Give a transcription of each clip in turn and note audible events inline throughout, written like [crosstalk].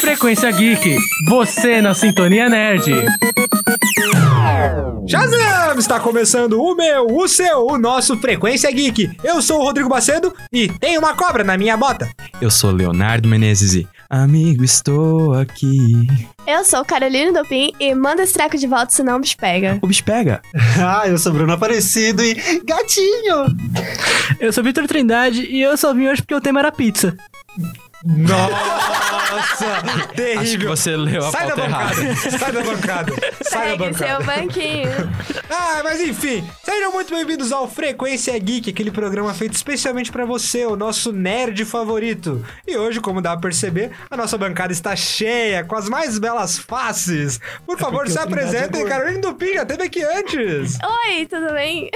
Frequência Geek, você na Sintonia Nerd. Shazam! Está começando o meu, o seu, o nosso Frequência Geek. Eu sou o Rodrigo Bacedo e tem uma cobra na minha bota. Eu sou Leonardo Menezes e amigo, estou aqui. Eu sou Carolina Dopin e manda esse treco de volta, senão o bicho pega. O bicho pega. [laughs] Ah, eu sou Bruno Aparecido e gatinho! Eu sou Vitor Trindade e eu só vim hoje porque o tema era pizza. Nossa, terrível. Acho que você leu a Sai da pauta errada. bancada, sai da bancada, sai da Pegue seu bancada. banquinho. Ah, mas enfim, sejam muito bem-vindos ao Frequência Geek, aquele programa feito especialmente pra você, o nosso nerd favorito. E hoje, como dá pra perceber, a nossa bancada está cheia, com as mais belas faces. Por favor, porque se é apresentem. Carolina Dupin já esteve aqui antes. Oi, tudo bem?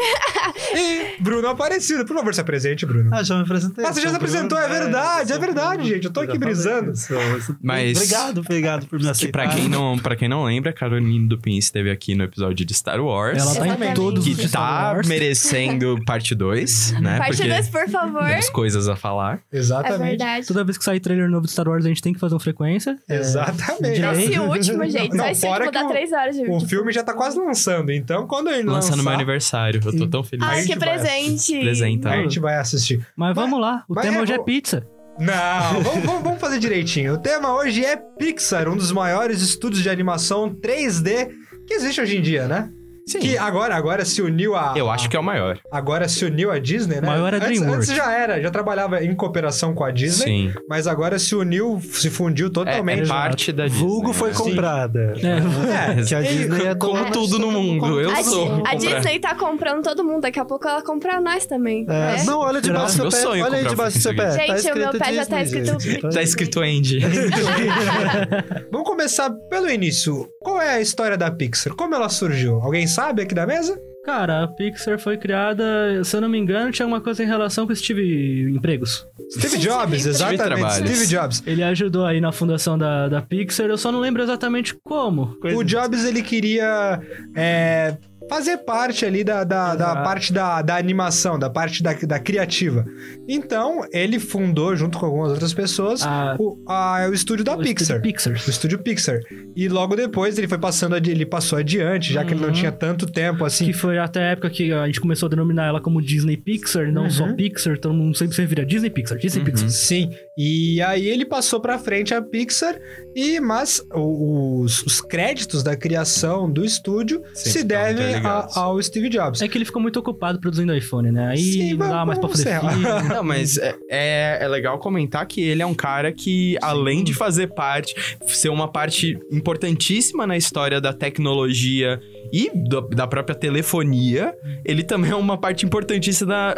E Bruno Aparecido, por favor, se apresente, Bruno. Ah, já me apresentei. Ah, você já se apresentou, Bruno, é verdade, sou é verdade, Bruno. Gente, eu tô aqui brisando. sou- Mas- Obrigado, obrigado por me Que aceitar. pra quem, não, pra quem não lembra, a Carolina Dupin esteve aqui no episódio de Star Wars. Ela tá em todos os que tá merecendo [laughs] parte 2, né? Parte Porque 2, por favor. temos coisas a falar. É Exatamente. verdade. Toda vez que sair trailer novo de Star Wars, a gente tem que fazer uma frequência. Exatamente. Esse último, gente, Não, só esse fora último dá o- 3 horas de O filme já tá quase lançando, então quando ele Lançando lançar, meu aniversário. Eu tô tão feliz. Ah, A que gente presente. Presentão. a gente vai assistir. Mas vamos lá, o mas tema é, hoje é pizza. Não, [laughs] vamos, vamos- vamos fazer direitinho. O tema hoje é Pixar, um dos maiores estúdios de animação 3D que existe hoje em dia, né? Sim. Que agora, agora se uniu a. Eu acho que é o maior. Agora se uniu a Disney, né? Maior é antes, DreamWorks. antes já era, já trabalhava em cooperação com a Disney, Sim. mas agora se uniu, se fundiu É, totalmente. é parte da Disney. Vulgo foi né? comprada. É. É, Que a Disney é Como tudo no mundo. Eu A, sou. A. Disney tá comprando todo mundo, daqui a pouco ela compra nós também. É, né? Não, olha debaixo do seu pé. sonho Olha aí debaixo do seu pé. Gente, tá o meu pé já tá escrito- gente. Tá escrito Andy. [laughs] Vamos começar pelo início. Qual é a história da Pixar? Como ela surgiu? Alguém sabe aqui da mesa? Cara, a Pixar foi criada, se eu não me engano, tinha uma coisa em relação com Steve Empregos. Steve Jobs, exatamente. Steve Jobs. Ele ajudou aí na fundação da, da Pixar, eu só não lembro exatamente como. O Jobs, ele queria é, fazer parte ali da, da, da parte da, da animação, da parte da, da criativa. Então, ele fundou, junto com algumas outras pessoas, A- o, a- o estúdio da o Pixar. estúdio. O estúdio Pixar. E logo depois ele foi passando, ele passou adiante, já que ele não Uhum. tinha tanto tempo assim. Que foi até a época que a gente começou a denominar ela como Disney Pixar, não Uhum. só Pixar, então não sempre você vira Disney Pixar, Disney Pixar. Sim, e aí ele passou pra frente a Pixar, e mas os, os créditos da criação do estúdio Sempre se devem a- ao Steve Jobs. É que ele ficou muito ocupado produzindo iPhone, né? Aí Sim, não dá mais pra vamos fazer filme. [laughs] Não, mas é, é, é legal comentar que ele é um cara que, além de fazer parte, ser uma parte importantíssima na história da tecnologia e do- da própria telefonia, ele também é uma parte importantíssima, da-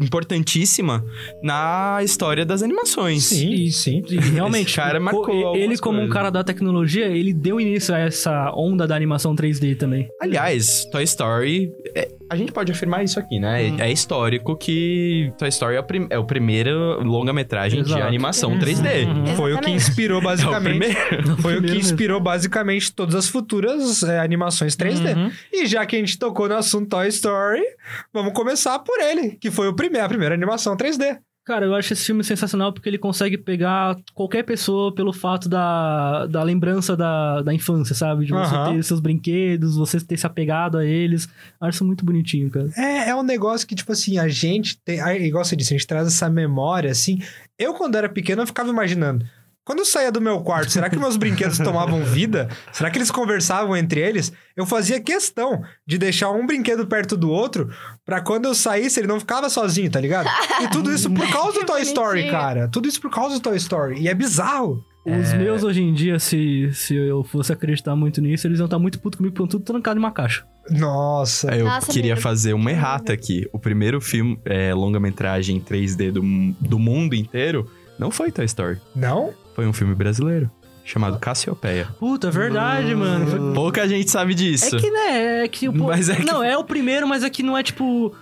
importantíssima na história das animações. Sim, sim. E realmente, Esse cara co- marcou ele como um coisas. cara da tecnologia, ele deu início a essa onda da animação 3D também. Aliás, Toy Story, é- a gente pode afirmar isso aqui, né? É histórico que Toy Story é o, prim- é o primeiro longa-metragem de Exato. animação 3D. Uhum. Foi o que Exatamente. inspirou É o basicamente. primeiro. [laughs] Foi o que inspirou basicamente todas as futuras é, animações 3D. Uhum. E já que a gente tocou no assunto Toy Story, vamos começar por ele, que foi o primeiro, a primeira animação 3D. Cara, eu acho esse filme sensacional porque ele consegue pegar qualquer pessoa pelo fato da, da lembrança da, da infância, sabe? De você Aham. ter seus brinquedos, você ter se apegado a eles. Eu acho isso muito bonitinho, cara. É, é um negócio que, tipo assim, a gente tem. Igual você disse, a gente traz essa memória, assim. Eu, quando era pequeno, eu ficava imaginando. Quando eu saía do meu quarto, será que meus brinquedos [laughs] tomavam vida? Será que eles conversavam entre eles? Eu fazia questão de deixar um brinquedo perto do outro pra quando eu saísse ele não ficava sozinho, tá ligado? E tudo isso por [laughs] causa do Toy Story, cara. Tudo isso por causa do Toy Story. E é bizarro. Os meus hoje em dia, se, se eu fosse acreditar muito nisso, eles iam estar muito putos comigo, porque tudo trancado em uma caixa. Nossa. Eu Nossa, queria amigo. fazer uma errata aqui. O primeiro filme, é, longa-metragem 3D do, do mundo inteiro, não foi Toy Story. Não? Foi um filme brasileiro, chamado Cassiopeia. Puta, é verdade, mano. Foi- Pouca gente sabe disso. É que, né, é que... o- Mas é que- Não, é o primeiro, mas é que não é, tipo...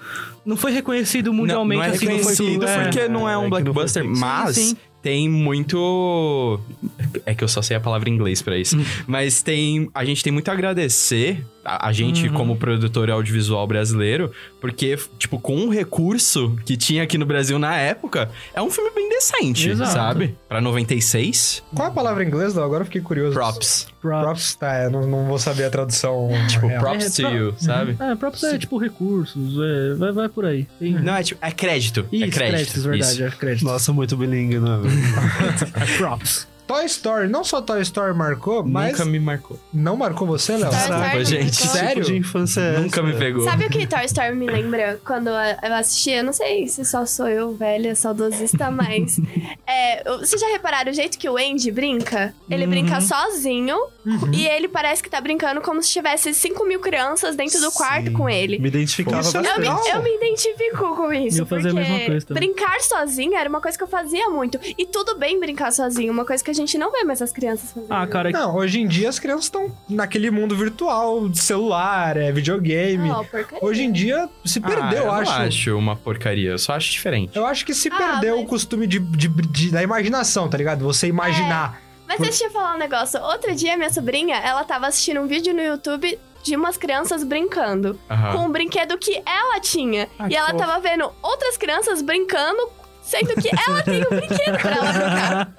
Não foi reconhecido mundialmente, não, não é assim. não foi reconhecido é. porque não é um é foi blockbuster, mas Sim, sim. tem muito. É que eu só sei a palavra em inglês pra isso. Hum. Mas tem. A gente tem muito a agradecer a, a gente Uhum. como produtor audiovisual brasileiro, porque, tipo, com o recurso que tinha aqui no Brasil na época, é um filme bem decente, Exato. sabe? Pra 96, Qual é a palavra em inglês, Léo? Agora eu fiquei curioso. props. Props. Props, tá, eu não, não vou saber a tradução. Tipo, real. props É, to you, sabe? É, props é tipo recursos, é, vai, vai por aí. Tem... Não, é tipo, é crédito. Isso, é crédito. créditos, verdade, isso. é créditos. Nossa, muito bilingue, né? É [laughs] [laughs] props. Toy Story, não só Toy Story marcou, mas Nunca me marcou. não marcou você, Léo? Story gente. ficou- Sério? Tipo de infância é Nunca essa? me pegou. Sabe o que Toy Story me lembra quando eu assisti? Eu não sei se só sou eu, velha, saudosista, [laughs] mas. é, vocês já repararam o jeito que o Andy brinca? Ele Uhum. brinca sozinho e ele parece que tá brincando como se tivesse 5 mil crianças dentro do quarto Sim. com ele. Me identificava Isso é bastante. Eu me, eu me identifico com isso. Eu fazia a mesma coisa também. Brincar sozinho era uma coisa que eu fazia muito. E tudo bem brincar sozinho, uma coisa que a gente não vê mais as crianças fazendo. Ah, cara, Não, hoje em dia as crianças estão naquele mundo virtual, de celular, é videogame. Oh, porcaria. Hoje em dia se perdeu, ah, eu eu acho. não acho uma porcaria, eu só acho diferente. Eu acho que se Ah, perdeu mas- o costume de, de- de- da imaginação, tá ligado? Você imaginar. Mas deixa eu falar um negócio. Outro dia, minha sobrinha, ela tava assistindo um vídeo no YouTube de umas crianças brincando com um brinquedo que ela tinha. Ah, e ela fofo. tava vendo outras crianças brincando, sendo que ela tem um brinquedo pra ela brincar.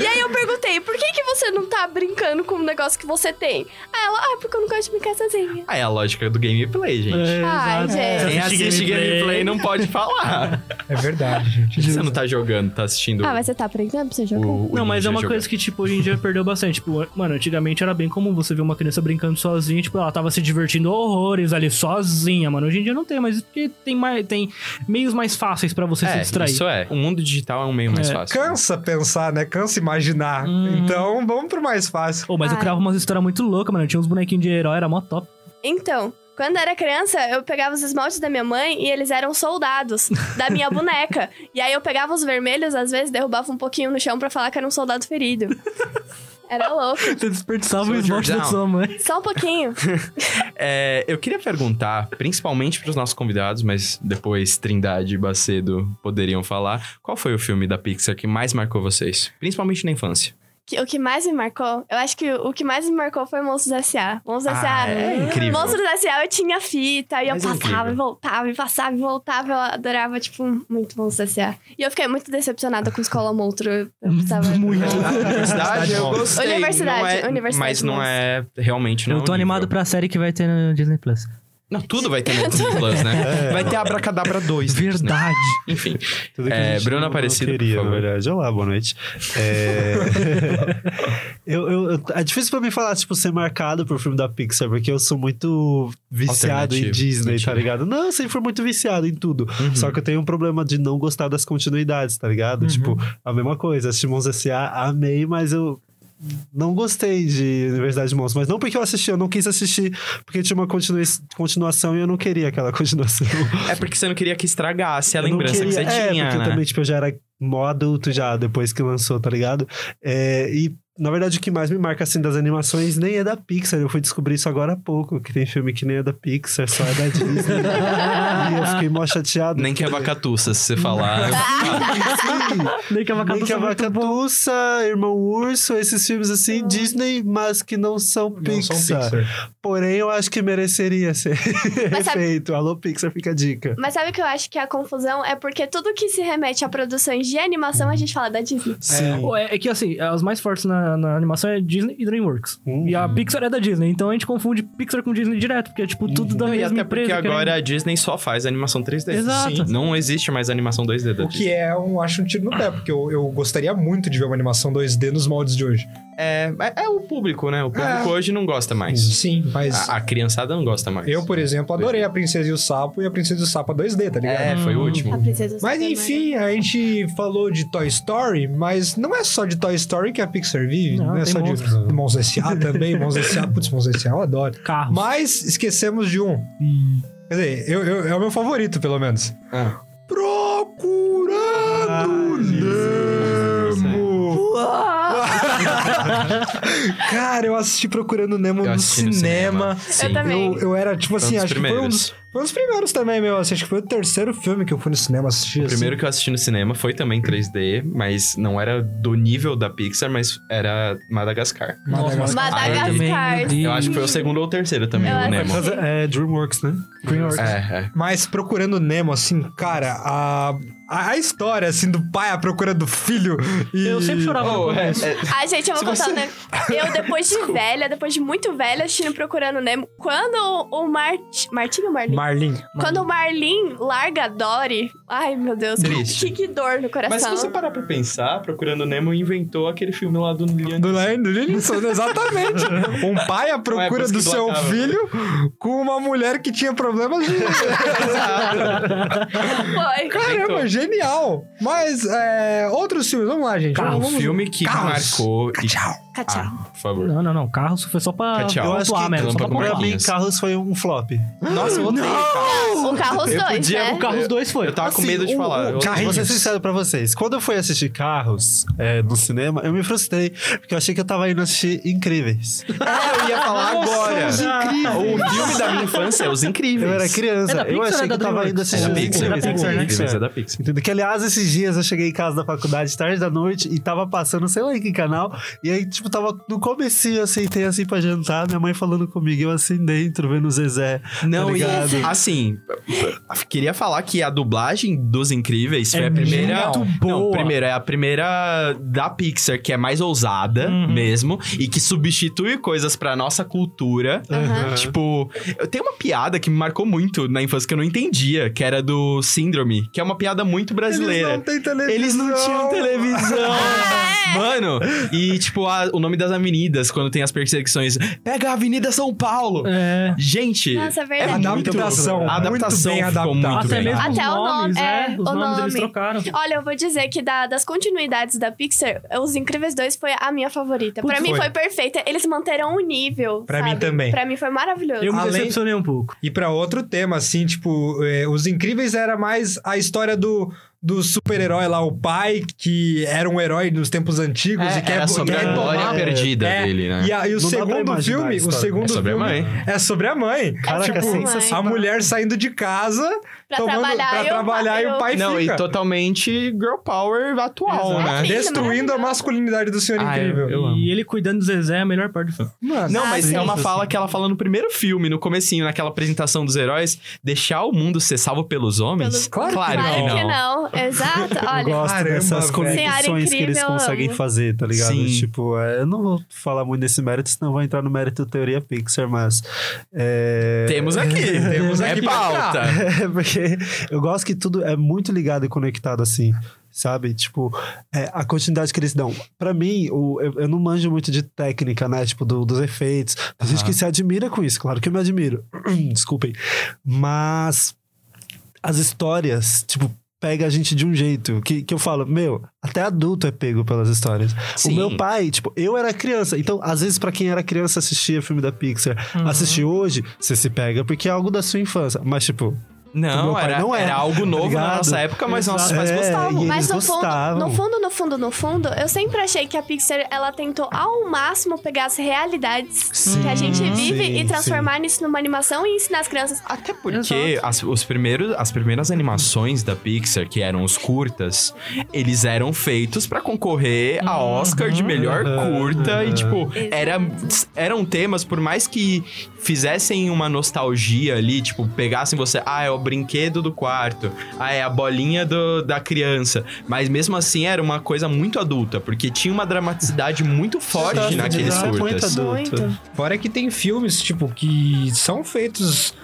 E aí eu perguntei, por que, que você não tá brincando com um negócio que você tem? Aí ela, ah, porque eu não gosto de brincar sozinha. Ah, é a lógica do gameplay, gente. É, Ai, gente. Quem assiste gameplay não pode falar. É verdade, gente. Você não tá jogando, tá assistindo Ah, mas você tá aprendendo pra você jogar? o, o Não, mas é uma coisa que, tipo, hoje em dia perdeu bastante. Tipo, mano, antigamente era bem comum você ver uma criança brincando sozinha, tipo, ela tava se divertindo horrores ali sozinha, mano. Hoje em dia não tem, mas tem, mais, tem meios mais fáceis pra você se É, distrair. isso é. O mundo digital é um meio mais É. fácil. Cansa pensar, né? Cansa imaginar. Uhum. Então, vamos pro mais fácil. Ô, mas eu Ai. criava umas histórias muito loucas, mano. Tinha uns bonequinhos de herói, era mó top. Então, quando eu era criança, eu pegava os esmaltes da minha mãe e eles eram soldados da minha [laughs] boneca. E aí eu pegava os vermelhos, às vezes derrubava um pouquinho no chão pra falar que era um soldado ferido. [laughs] Era louco. Você desperdiçava o esmalte da sua mãe. Só um pouquinho. [laughs] É, eu queria perguntar, principalmente pros nossos convidados, mas depois Trindade e Bacedo poderiam falar, qual foi o filme da Pixar que mais marcou vocês? Principalmente na infância. Que- o que mais me marcou, eu acho que o que mais me marcou foi Monstros S.A. Monstros Ah, S.A. é incrível. Monstros S.A. eu tinha fita e eu Mas é passava e voltava e passava e voltava. Eu adorava, tipo, muito Monstros S.A. E eu fiquei muito decepcionada com Escola Monstro. Eu precisava... Muito. A universidade eu gostei. Universidade, não é- Universidade Mas não é realmente não. Eu tô é animado pra série que vai ter no Disney Plus. Não, tudo vai ter no Disney [laughs] Plus, né? Vai ter Abracadabra 2. no Disney. Verdade. [laughs] Enfim. Tudo que É, Bruno Aparecido, não queria, por na favor. verdade. Olá, boa noite. É... [laughs] eu, eu- é difícil pra mim falar, tipo, ser marcado por filme da Pixar, porque eu sou muito viciado em. Disney, tá ligado? Não, eu sempre fui muito viciado em tudo. Uhum. Só que eu tenho um problema de não gostar das continuidades, tá ligado? Tipo, a mesma coisa. Assisti Monstros S.A., amei, mas eu não gostei de Universidade de Monstros. Mas não porque eu assisti, eu não quis assistir porque tinha uma continua- continuação e eu não queria aquela [laughs] continuação. É porque você não queria que estragasse a Eu lembrança que você é, tinha, porque né? eu também, tipo, eu já era mó adulto já, depois que lançou, tá ligado? É, e, na verdade, o que mais me marca, assim, das animações nem é da Pixar. Eu fui descobrir isso agora há pouco, que tem filme que nem é da Pixar, só é da Disney. [laughs] e eu fiquei mó chateado. Nem que é vacatuça, se você falar. [laughs] Nem que a vaca Nem que a Vacatuça, Irmão Urso, esses filmes assim, Disney, mas que não são Não Pixar. são Pixar. Porém, eu acho que mereceria ser Mas sabe- feito. Alô, Pixar, fica a dica. Mas sabe o que eu acho que a confusão é porque tudo que se remete a produções de animação a gente fala da Disney. Sim. É, é que assim, as mais fortes na, na animação é Disney e DreamWorks. Uhum. E a Pixar é da Disney, então a gente confunde Pixar com Disney direto, porque é tipo tudo da Não, e mesma até porque empresa. agora a Disney só faz animação 3D. Exato. Sim. Não existe mais animação 2D da O Disney. que é, um, acho um tiro no pé, porque eu, eu gostaria muito de ver uma animação 2D nos moldes de hoje. É, é, é o público, né? O público É. hoje não gosta mais. Sim, mas A, a criançada não gosta mais. eu, por exemplo, adorei a Princesa e o Sapo e a Princesa e o Sapo 2D, tá ligado? É, foi o Hum. último. A princesa Mas Superman. enfim, a gente falou de Toy Story, mas não é só de Toy Story que a Pixar vive, não, Não, é só monstros. de Monstros S.A. [laughs] também, Monstros S.A. Putz, Monstros S.A. eu adoro. Carros. Mas esquecemos de um. Quer dizer, eu, eu- é o meu favorito, pelo menos. Ah. Procurando Ah, Cara, eu assisti Procurando Nemo Eu no assisti no cinema. Sim. Eu também. Eu, eu era, tipo Foi um assim, dos acho que foi um dos, primeiros. Foi um dos primeiros também, meu. Assim, acho que foi o terceiro filme que eu fui no cinema assistir. O primeiro que eu assisti no cinema foi também em 3D, mas não era do nível da Pixar, mas era Madagascar. Madagascar. Madagascar. Eu acho que foi o segundo ou o terceiro também, Eu o Nemo. É, é DreamWorks, né? DreamWorks. É, é. Mas procurando Nemo, assim, cara, a, a, a história, assim, do pai à procura do filho e... Eu sempre chorava Oh, é, é, Ai, gente, eu vou Se contar você- um negócio. Eu, depois de velha, depois de muito velha, assistindo Procurando Nemo, quando o Mart... Martinho ou Marlin? Marlin. Quando o Marlin larga a Dory, ai meu Deus, Triste. que, que dor no coração. Mas se você parar pra pensar, Procurando Nemo inventou aquele filme lá do Liam Do Leandro Linson, exatamente. [laughs] Um pai à procura do seu implacável. filho com uma mulher que tinha problemas de... [laughs] Foi. Caramba, genial. Mas, é, outros filmes, vamos lá, gente. Um Vamos- filme que marcou. E... Tchau. Cachau. Ah, por favor. Não, não, não. Carros foi só pra Tchau. Eu acho pontuar que, mesmo. Só pra pra mim. Carros foi um flop. Nossa, eu odeio carro. O Carros Eu 2, podia- né? O Carros 2 foi. Eu tava com Assim, medo de o- falar. o- Eu- Vou ser sincero pra vocês. Quando eu fui assistir Carros é, no cinema, eu me frustrei. Porque eu achei que eu tava indo assistir Incríveis. [laughs] Eu ia falar agora. Os Incríveis. O filme da minha infância é Os Incríveis. Eu era criança. É da eu achei é que eu tava indo assistir É Incríveis. é da Pixar, né? É da Pixar. Entendeu? Que, aliás, esses dias eu cheguei em casa da faculdade tarde da noite e tava passando, sei lá em que canal. E aí, tipo, tava no comecinho, eu sentei assim pra jantar, minha mãe falando comigo, eu assim dentro, vendo o Zezé. Não, tá e ligado? assim, queria falar que a dublagem dos Incríveis foi É a primeira. muito boa. Não, primeiro, é a primeira da Pixar que é mais ousada Uhum. mesmo e que substitui coisas pra nossa cultura. Aham. Tipo, eu tenho uma piada que me marcou muito na infância que eu não entendia, que era do Síndrome, que é uma piada muito brasileira. Eles não têm televisão. Eles não tinham televisão. É. [laughs] Mano, e tipo, a- o nome das avenidas, quando tem as perseguições. Pega a Avenida São Paulo. É. Gente, Nossa, é verdade. muito- Adaptação, A adaptação muito bem ficou muito Até bem. mesmo Até os o nomes, nome, é. é, Os o nomes eles nome. trocaram. Olha, eu vou dizer que da- das continuidades da Pixar, Os Incríveis 2 foi a minha favorita. Putz, pra mim foi. foi perfeita. Eles manteram o nível. Pra mim também. Pra mim foi maravilhoso. Eu me Além- decepcionei um pouco. E pra outro tema, assim, tipo, é, Os Incríveis era mais a história do, do super-herói lá, o pai, que era um herói nos tempos antigos É, e quer, era sobre quer a memória tomar- perdida É, dele, né? E, a- e o segundo filme, o história. segundo É sobre a filme mãe. é sobre a mãe. Caraca, tipo, sensacional. a mulher saindo de casa Pra tomando, trabalhar pra e o trabalhar pai- e o pai Não, fica. e totalmente girl power atual, Exato. né? Lindo, Destruindo a masculinidade do Senhor Ah, eu- Incrível. eu amo. E ele cuidando do Zezé é a melhor parte do filme. Não, Ah, mas sim. é uma fala que ela fala no primeiro filme, no comecinho, naquela apresentação dos heróis, deixar o mundo ser salvo pelos homens? Pelos- Claro que claro Claro que que não. não. Exato. Eu Olha, gosto Caramba, dessas conexões que eles conseguem amo. fazer, tá ligado? Sim. Tipo, é, eu não vou falar muito desse mérito, senão vou entrar no mérito teoria Pixar, mas. É... Temos aqui. Temos [laughs] é aqui pra [laughs] pauta. É, porque eu gosto que tudo é muito ligado e conectado assim. Sabe? Tipo, é, a continuidade que eles dão. Pra mim, o, eu, eu não manjo muito de técnica, né? Tipo, do- dos efeitos. Tem gente Aham. que se admira com isso, claro que eu me admiro. [clears throat] Desculpem. Mas as histórias, tipo, pega a gente de um jeito que, que eu falo, meu, até adulto é pego pelas histórias. Sim. O meu pai, tipo, eu era criança. Então, às vezes, pra quem era criança, assistia filme da Pixar, assistir hoje, você se pega porque é algo da sua infância. Mas, tipo, Não, meu pai era, não é, era algo novo na ligado? nossa época, mas nossos Exato. pais É, gostavam. e- Mas no fundo, gostavam. no fundo, no fundo, no fundo, eu sempre achei que a Pixar, ela tentou ao máximo pegar as realidades que a gente vive sim, e transformar nisso numa animação e ensinar as crianças. Até porque as, os primeiros, as primeiras animações da Pixar, que eram os curtas, eles eram feitos pra concorrer a Oscar de melhor curta. E, tipo, era, eram temas, por mais que fizessem uma nostalgia ali, tipo, pegassem você, ah, é o brinquedo do quarto, ah, é a bolinha do- da criança. Mas mesmo assim era uma coisa muito adulta, porque tinha uma dramaticidade muito [laughs] forte naqueles exato, muito curtas. adulto. Fora que tem filmes, tipo, que são feitos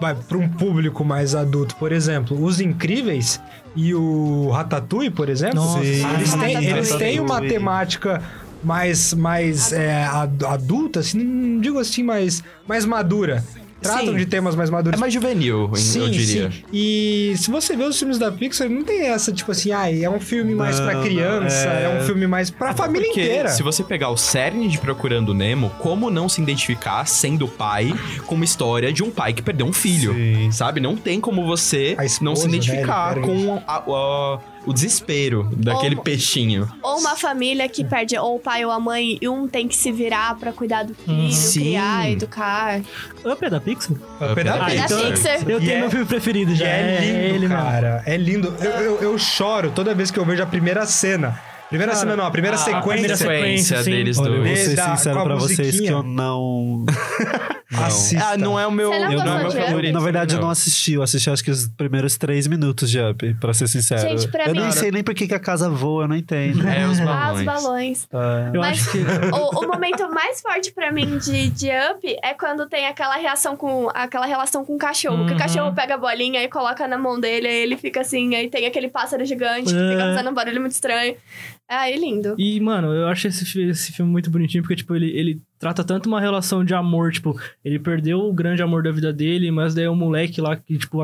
vai, pra um público mais adulto. Por exemplo, Os Incríveis e o Ratatouille, por exemplo. Nossa, eles, têm, eles têm uma temática mais, mais é, ad- adulta, assim, não digo assim, mais, mais madura. Tratam Sim. de temas mais maduros. É mais juvenil, eu diria. Sim. E se você vê os filmes da Pixar, não tem essa, tipo assim, ah, é um filme mais Não, pra não, criança, é... é. um filme mais pra família Porque inteira. se você pegar o cerne de Procurando Nemo, como não se identificar sendo pai com uma história de um pai que perdeu um filho? Sim. Sabe? Não tem como você esposa, não se né, identificar ele com a- a- o desespero daquele Ou- peixinho. Ou uma família que perde ou o pai ou a mãe e um tem que se virar pra cuidar do filho, Sim. criar, educar. Up é da Pixar? Pixar? Up é da Ah, É da Pixar. Pixar. Eu tenho é- meu filme preferido já. é lindo, ele mesmo. cara. É lindo. Eu, eu, eu choro toda vez que eu vejo a primeira cena. Primeira cena não, a primeira a sequência. primeira sequência sim. deles Olha, eu vou ser Da- sincero a pra vocês que eu não. [laughs] Assista. Ah, não é o meu, Você não não é meu de favorito. Na verdade, eu não não. assisti. Eu assisti acho que os primeiros três minutos de Up, pra ser sincero. Gente, pra eu mim- nem sei nem por que, que a casa voa, eu não entendo. É, os Ah, os balões. balões. Tá. Eu Mas acho que. o, o momento mais forte pra mim de, de Up é quando tem aquela reação com aquela relação com o cachorro. Que Uhum. o cachorro pega a bolinha e coloca na mão dele, aí ele fica assim, aí tem aquele pássaro gigante que fica É. fazendo um barulho muito estranho. Ah, é lindo. E, mano, eu acho esse, esse filme muito bonitinho, porque, tipo, ele, ele trata tanto uma relação de amor, tipo, ele perdeu o grande amor da vida dele, mas daí o moleque lá que, tipo,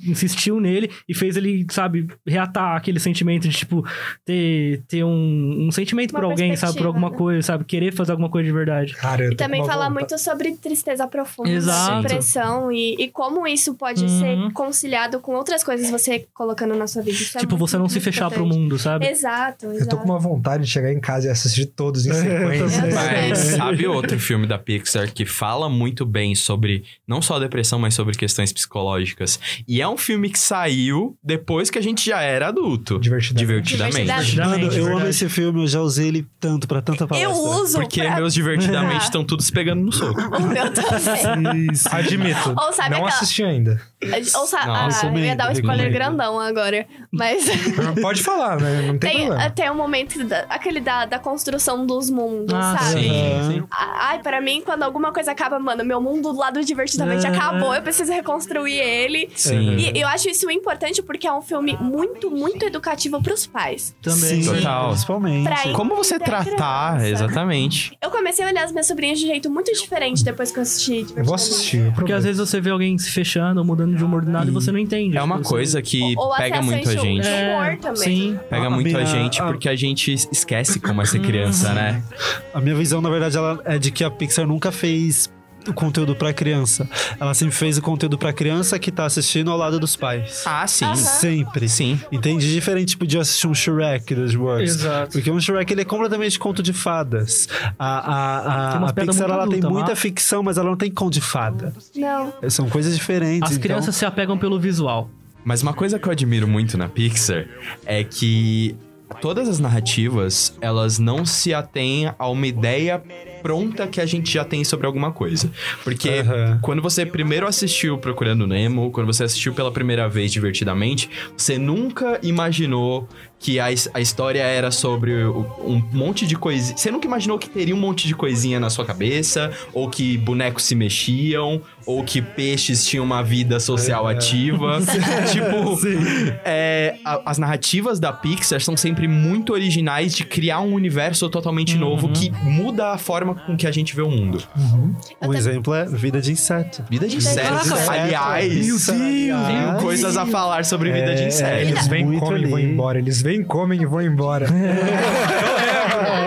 insistiu nele e fez ele, sabe, reatar aquele sentimento de, tipo, ter, ter um, um sentimento Uma por alguém, sabe, por alguma né? coisa, sabe, querer fazer alguma coisa de verdade. Cara, E também com uma fala vontade- muito sobre tristeza profunda, Exato. depressão e, e como isso pode Uhum. ser conciliado com outras coisas você colocando na sua vida. Isso é tipo, muito, você não se fechar pro mundo, sabe? Exato, exato. Eu tô com uma vontade de chegar em casa e assistir todos em [laughs] sequência. também. Mas sabe outro filme da Pixar que fala muito bem sobre não só depressão, mas sobre questões psicológicas? E é um filme que saiu depois que a gente já era adulto. Divertidamente. Divertidamente. Divertidamente. Eu amo esse filme, eu já usei ele tanto pra tanta palestra. Eu uso Porque pra... meus divertidamente [laughs] estão todos pegando no soco. O meu também. Admito. Ou sabe não aquela- assisti ainda. Ou sa... Nossa, ah, eu ia dar um spoiler grandão agora. Mas Pode falar, né? Não tem, tem, problema. tem um momento, da, aquele da, da construção dos mundos, Ah, sabe? sim. Ai, pra mim, quando alguma coisa acaba, mano, meu mundo do lado divertidamente É. acabou, eu preciso reconstruir ele. Sim. E eu acho isso importante porque é um filme muito, muito educativo pros pais. Também. Sim, Total. Principalmente. Pra- Como você tratar, criança. exatamente. Eu comecei a olhar as minhas sobrinhas de jeito muito diferente depois que eu assisti. Eu vou assistir. Porque às vezes você vê alguém se fechando, mudando de humor do nada e você não entende. É uma Tipo, coisa que Ou as pega muito a gente. É, humor também. Sim. Pega A muito a minha- gente a- porque a gente esquece como é ser criança, né? A minha visão, na verdade, ela é de que a Pixar nunca fez o conteúdo pra criança. Ela sempre fez o conteúdo pra criança que tá assistindo ao lado dos pais. Ah, sim. Aham. Sempre. Sim. Entende? Diferente tipo, de assistir um Shrek das Works. Exato. Porque um Shrek ele é completamente conto de fadas. A, a, a, a Pixar ela tem muita mas- ficção, mas ela não tem conto de fada. Não. São coisas diferentes. As então- crianças se apegam pelo visual. Mas uma coisa que eu admiro muito na Pixar é que todas as narrativas, elas não se atêm a uma ideia pronta que a gente já tem sobre alguma coisa. Porque Aham. quando você primeiro assistiu Procurando Nemo, quando você assistiu pela primeira vez divertidamente, você nunca imaginou que a, a história era sobre um monte de coisinha. Você nunca imaginou que teria um monte de coisinha na sua cabeça, ou que bonecos se mexiam, ou que peixes tinham uma vida social ativa. [laughs] tipo, é, a- as narrativas da Pixar são sempre muito originais de criar um universo totalmente novo que muda a forma com que a gente vê o mundo. Um exemplo é Vida de Inseto. Vida de Vida de inseto. inseto. Aliás, Meu Deus! tenho coisas a falar sobre vida de É, inseto. Eles vêm, comem e vão embora. Eles vêm, comem e vão embora. [laughs] [laughs]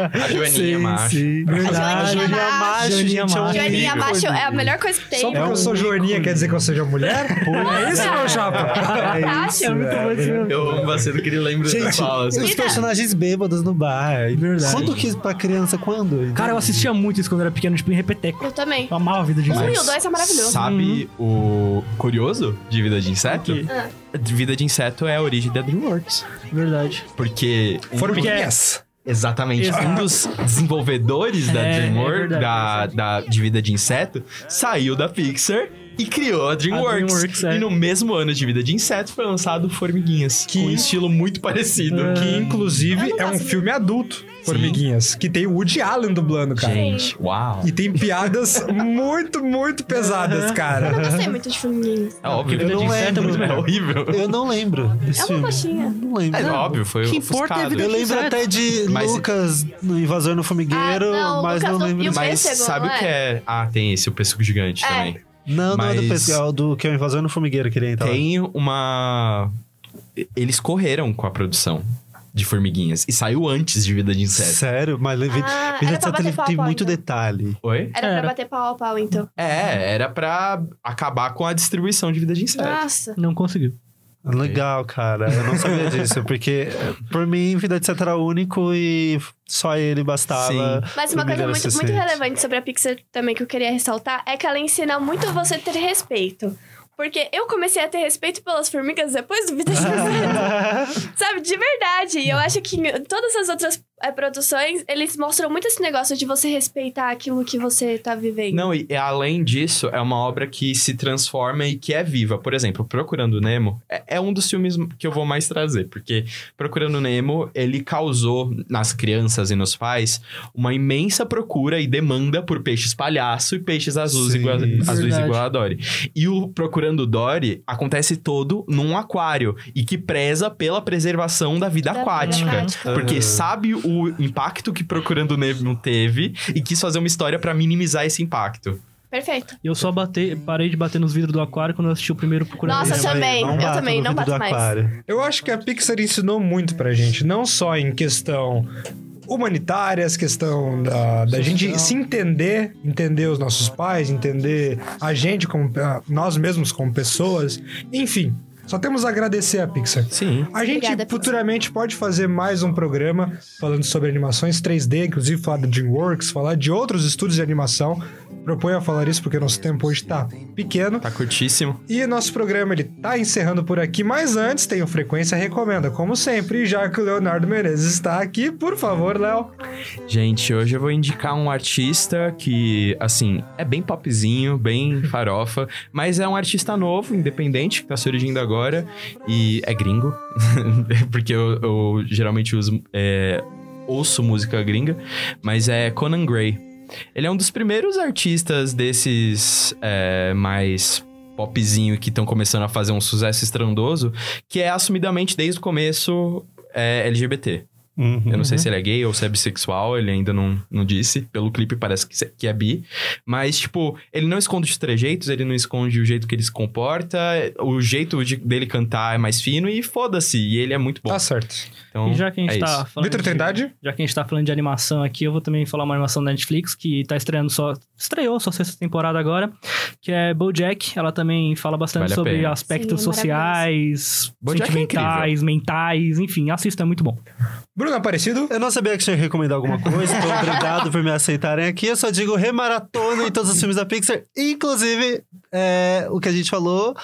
A Joaninha, macho. Joaninha Joaninha macho. macho, Joaninha é um macho. Joaninha macho é a melhor coisa que tem. Só porque É eu um sou joaninha ícone. quer dizer que eu seja mulher? é isso, meu chapa? É isso, É [laughs] muito bom. Eu amo você que ele lembra Gente, das falas. os personagens bêbados no bar. Verdade. Quando que pra criança, quando? Cara, eu assistia muito isso quando era pequeno, tipo, em repeteco. Eu também. Eu amava a vida de Um inseto. e o dois é maravilhoso. Sabe o curioso de vida de inseto? Ah. De vida de inseto é a origem da DreamWorks. Verdade. Porque um Formiguinhas. Exatamente. Exato. Um dos desenvolvedores da É, é DreamWorks, verdade, da, da, de Vida de Inseto, saiu da Pixar e criou a DreamWorks. DreamWorks, é. E no mesmo ano de Vida de Inseto foi lançado Formiguinhas, com um estilo muito parecido. É. Que, inclusive, Eu é um filme adulto, Formiguinhas. Que tem o Woody Allen dublando, cara. Gente, uau. E tem piadas [laughs] muito, muito pesadas, Eu não cara. gostei muito de formiguinhas. É óbvio. De não é lembro. É horrível. Eu não lembro desse É uma filme. coxinha. Não lembro. É óbvio, foi O que importa é a vida Eu de lembro inseto. até de Mas- Lucas no Invasor no Formigueiro, Ah, não, mas Lucas não lembro. e o Mas pêssego, sabe não o que é? Ah, tem esse, o pêssego gigante É. também. Não, não é do Mas- pessoal, do que é o Invasor no Formigueiro que ele entra lá. Tem uma. Eles correram com a produção de formiguinhas e saiu antes de Vida de Inseto. Sério? Mas Vida, Ah, Vida de Inseto ele tem pau, muito então. detalhe. Oi? Era Era. pra bater pau a pau, então. É, era pra acabar com a distribuição de Vida de Inseto. Nossa. Não conseguiu. Legal, cara. Eu não sabia [laughs] disso, porque por mim, Vida etc era único e só ele bastava. Mas pra uma coisa muito, muito relevante sobre a Pixar também que eu queria ressaltar é que ela ensina muito você a ter respeito. Porque eu comecei a ter respeito pelas formigas depois do Vida X. [laughs] Sabe, de verdade. E eu acho que em todas as outras é, produções, eles mostram muito esse negócio de você respeitar aquilo que você tá vivendo. Não, e além disso, é uma obra que se transforma e que é viva. Por exemplo, Procurando Nemo é, é um dos filmes que eu vou mais trazer, porque Procurando Nemo, ele causou nas crianças e nos pais uma imensa procura e demanda por peixes palhaço e peixes azuis, Sim. igual, azuis igual a Dory. E o Procurando Dory acontece todo num aquário e que preza pela preservação da vida Da vida aquática. aquática. Porque sabe o impacto que Procurando Nemo teve e quis fazer uma história pra minimizar esse impacto. Perfeito. E eu só parei de bater nos vidros do aquário quando eu assisti o primeiro Procurando Nossa, Nemo. também. Não Eu bato também, não bato do mais. aquário. Eu acho que a Pixar ensinou muito pra gente, não só em questão humanitárias, questão da, da gente se entender, entender os nossos pais, entender a gente como nós mesmos como pessoas, enfim. Só temos a agradecer a Pixar. Sim. A gente Obrigada, Pixar. futuramente pode fazer mais um programa falando sobre animações 3D, inclusive falar da DreamWorks, falar de outros estúdios de animação. Proponho a falar isso porque nosso tempo hoje tá pequeno. Tá curtíssimo. E nosso programa ele tá encerrando por aqui, mas antes tem o Frequência Recomenda, como sempre, já que o Leonardo Menezes está aqui, por favor, Léo. Gente, hoje eu vou indicar um artista que, assim, é bem popzinho, bem [laughs] farofa, mas é um artista novo, independente, que tá surgindo agora e é gringo, [laughs] porque eu, eu geralmente uso, é, ouço música gringa, mas é Conan Gray. Ele é um dos primeiros artistas desses é, mais popzinho que estão começando a fazer um sucesso estrondoso, que é assumidamente desde o começo é, LGBT. Uhum. Eu não sei se ele é gay ou se é bissexual, ele ainda não, não disse. Pelo clipe parece que é bi. Mas, tipo, ele não esconde os trejeitos, ele não esconde o jeito que ele se comporta. O jeito de- dele cantar é mais fino e foda-se. E ele é muito bom. Tá certo. Então, E já que a gente é tá isso. falando. Vitor de- Trindade? Já que a gente tá falando de animação aqui, eu vou também falar uma animação da Netflix que tá estreando só. Estreou sua sexta temporada agora, que é Bojack. Ela também fala bastante Vale sobre aspectos Sim, é sociais, Bojack é sentimentais, mentais, enfim, assista, é muito bom. Bruno Aparecido? Eu não sabia que tinha que recomendar alguma coisa, então [laughs] obrigado por me aceitarem aqui. Eu só digo remaratona em todos os filmes da Pixar, inclusive é, o que a gente falou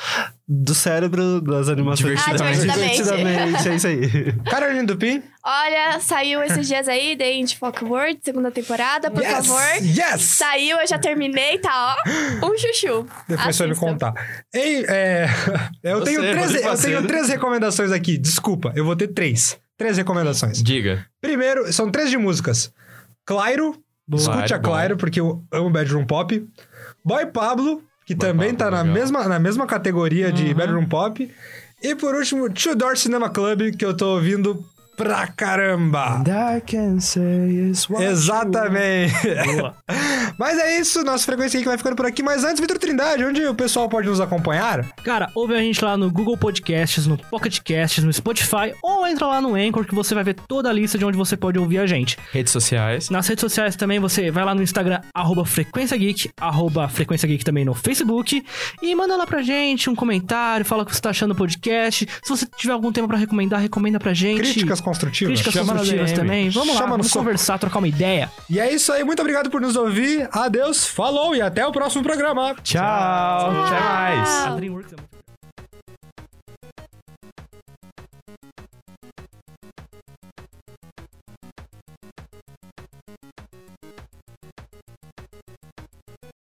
do cérebro das animações. Divertidamente. Ah, divertidamente. Divertidamente, é isso aí. [laughs] Carolina Dupin? Olha, saiu esses dias aí, The Indie Folk World, segunda temporada, por yes! favor. Yes! Saiu, eu já terminei, tá ó. Um chuchu. Depois você vai me contar. Ei, é, [laughs] eu, Você, tenho três, eu tenho três recomendações aqui. Desculpa, eu vou ter três. Três recomendações. Diga. Primeiro, são três de músicas. Clairo, escute a. Clairo, porque eu amo Bedroom Pop. Boy Pablo, que também Pablo, tá na legal. mesma, na mesma categoria de Bedroom Pop. E por último, Two Door Cinema Club, que eu tô ouvindo pra caramba. I can say is what Exatamente. Boa. [laughs] Mas é isso, nossa frequência aqui vai ficando por aqui. Mas antes, Vitor Trindade, onde o pessoal pode nos acompanhar? Cara, ouve a gente lá no Google Podcasts, no Pocket Casts, no Spotify, ou entra lá no Anchor que você vai ver toda a lista de onde você pode ouvir a gente. Redes sociais. Nas redes sociais também, você vai lá no Instagram, arroba Frequência Geek, arroba Frequência Geek também no Facebook, e manda lá pra gente um comentário, fala o que você tá achando do podcast. Se você tiver algum tema pra recomendar, recomenda pra gente. Críticas construtivas. Críticas Chama construtivas também. Vamos lá, Chama no vamos soco. conversar, trocar uma ideia. E é isso aí, muito obrigado por nos ouvir. Adeus, falou e até o próximo programa. Tchau. Até mais.